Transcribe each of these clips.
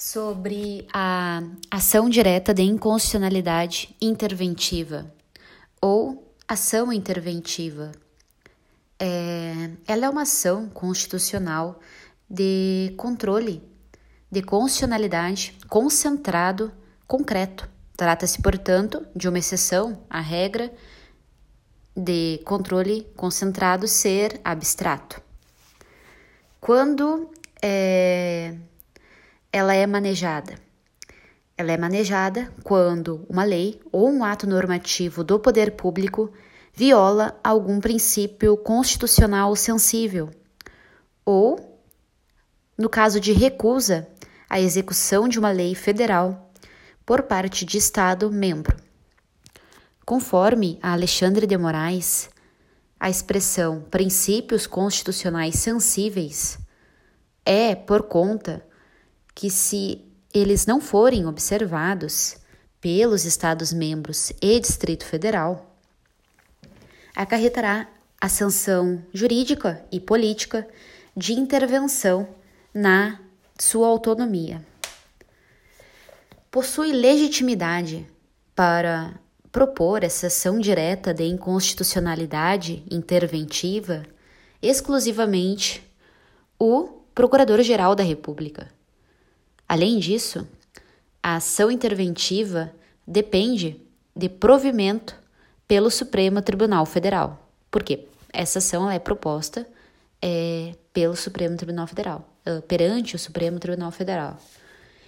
sobre a ação direta de inconstitucionalidade interventiva ou ação interventiva. É, ela é uma ação constitucional de controle de constitucionalidade concentrado, concreto. Trata-se, portanto, de uma exceção à regra de controle concentrado ser abstrato. Quando é, ela é manejada? Ela é manejada quando uma lei ou um ato normativo do poder público viola algum princípio constitucional sensível, ou, no caso de recusa à execução de uma lei federal por parte de Estado membro. Conforme a Alexandre de Moraes, a expressão princípios constitucionais sensíveis é por conta que, se eles não forem observados pelos Estados-membros e Distrito Federal, acarretará a sanção jurídica e política de intervenção na sua autonomia. Possui legitimidade para propor essa ação direta de inconstitucionalidade interventiva exclusivamente o Procurador-Geral da República. Além disso, a ação interventiva depende de provimento pelo Supremo Tribunal Federal. Por quê? Essa ação é proposta é, pelo Supremo Tribunal Federal, perante o Supremo Tribunal Federal.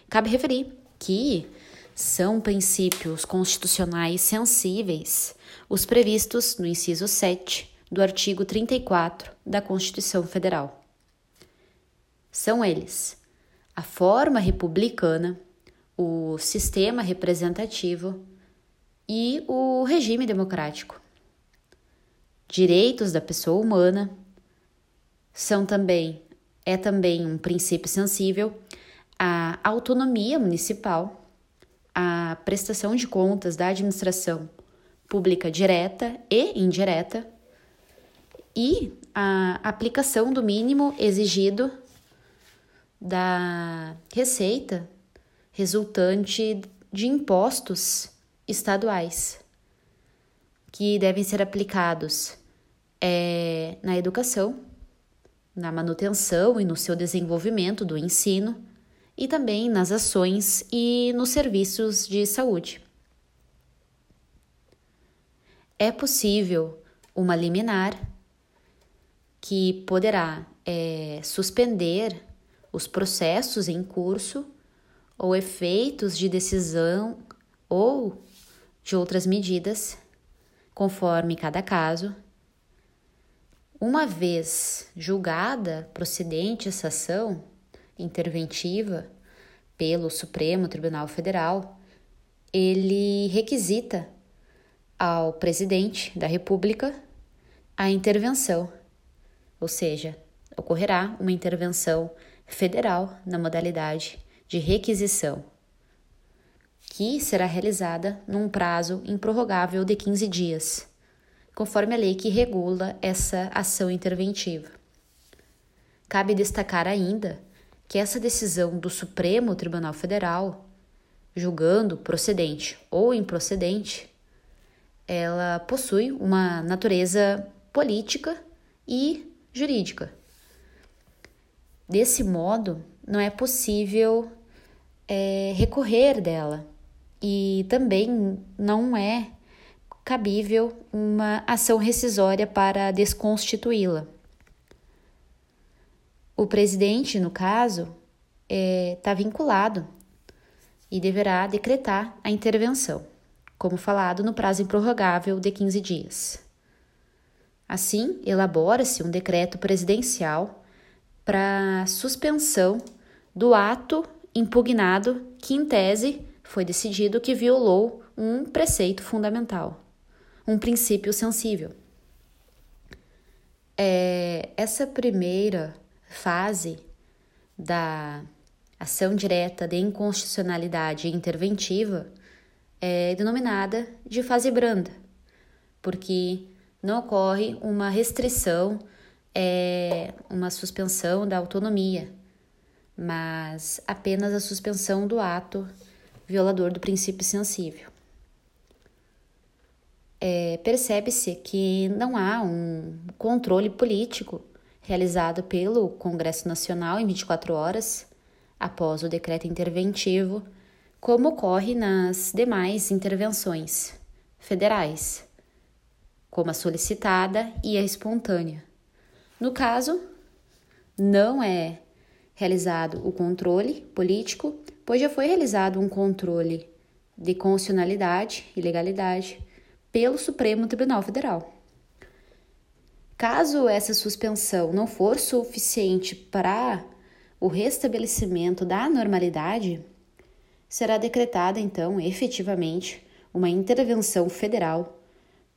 Cabe referir que são princípios constitucionais sensíveis os previstos no inciso 7 do artigo 34 da Constituição Federal. São eles a forma republicana, o sistema representativo e o regime democrático. Direitos da pessoa humana são também é também um princípio sensível a autonomia municipal, a prestação de contas da administração pública direta e indireta e a aplicação do mínimo exigido da receita resultante de impostos estaduais que devem ser aplicados é, na educação, na manutenção e no seu desenvolvimento do ensino e também nas ações e nos serviços de saúde. É possível uma liminar que poderá é, suspender os processos em curso ou efeitos de decisão ou de outras medidas, conforme cada caso. Uma vez julgada procedente essa ação interventiva pelo Supremo Tribunal Federal, ele requisita ao presidente da República a intervenção, ou seja, ocorrerá uma intervenção federal na modalidade de requisição, que será realizada num prazo improrrogável de 15 dias, conforme a lei que regula essa ação interventiva. Cabe destacar ainda que essa decisão do Supremo Tribunal Federal, julgando procedente ou improcedente, ela possui uma natureza política e jurídica Desse modo, não é possível é, recorrer dela e também não é cabível uma ação rescisória para desconstituí-la. O presidente, no caso, está é, tá vinculado e deverá decretar a intervenção, como falado no prazo improrrogável de 15 dias. Assim, elabora-se um decreto presidencial para suspensão do ato impugnado que, em tese, foi decidido que violou um preceito fundamental, um princípio sensível. É, essa primeira fase da ação direta de inconstitucionalidade interventiva é denominada de fase branda, porque não ocorre uma restrição é uma suspensão da autonomia, mas apenas a suspensão do ato violador do princípio sensível. É, Percebe-se que não há um controle político realizado pelo Congresso Nacional em 24 horas após o decreto interventivo, como ocorre nas demais intervenções federais, como a solicitada e a espontânea. No caso, não é realizado o controle político, pois já foi realizado um controle de constitucionalidade e legalidade pelo Supremo Tribunal Federal. Caso essa suspensão não for suficiente para o restabelecimento da normalidade, será decretada então efetivamente uma intervenção federal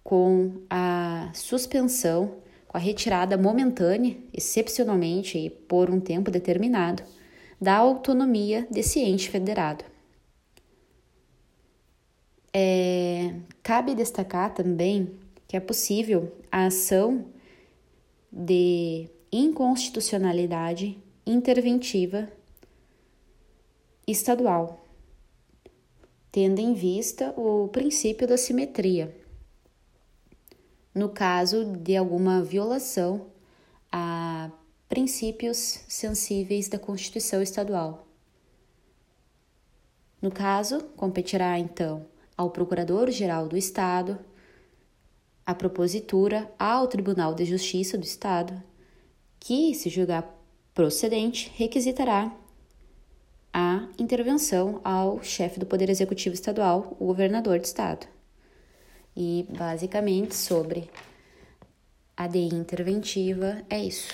com a suspensão a retirada momentânea, excepcionalmente e por um tempo determinado, da autonomia desse ente federado. É, cabe destacar também que é possível a ação de inconstitucionalidade interventiva estadual, tendo em vista o princípio da simetria no caso de alguma violação a princípios sensíveis da Constituição Estadual. No caso, competirá então ao Procurador-Geral do Estado, à Propositura, ao Tribunal de Justiça do Estado, que, se julgar procedente, requisitará a intervenção ao chefe do Poder Executivo Estadual, o governador de Estado e basicamente sobre a DI interventiva é isso.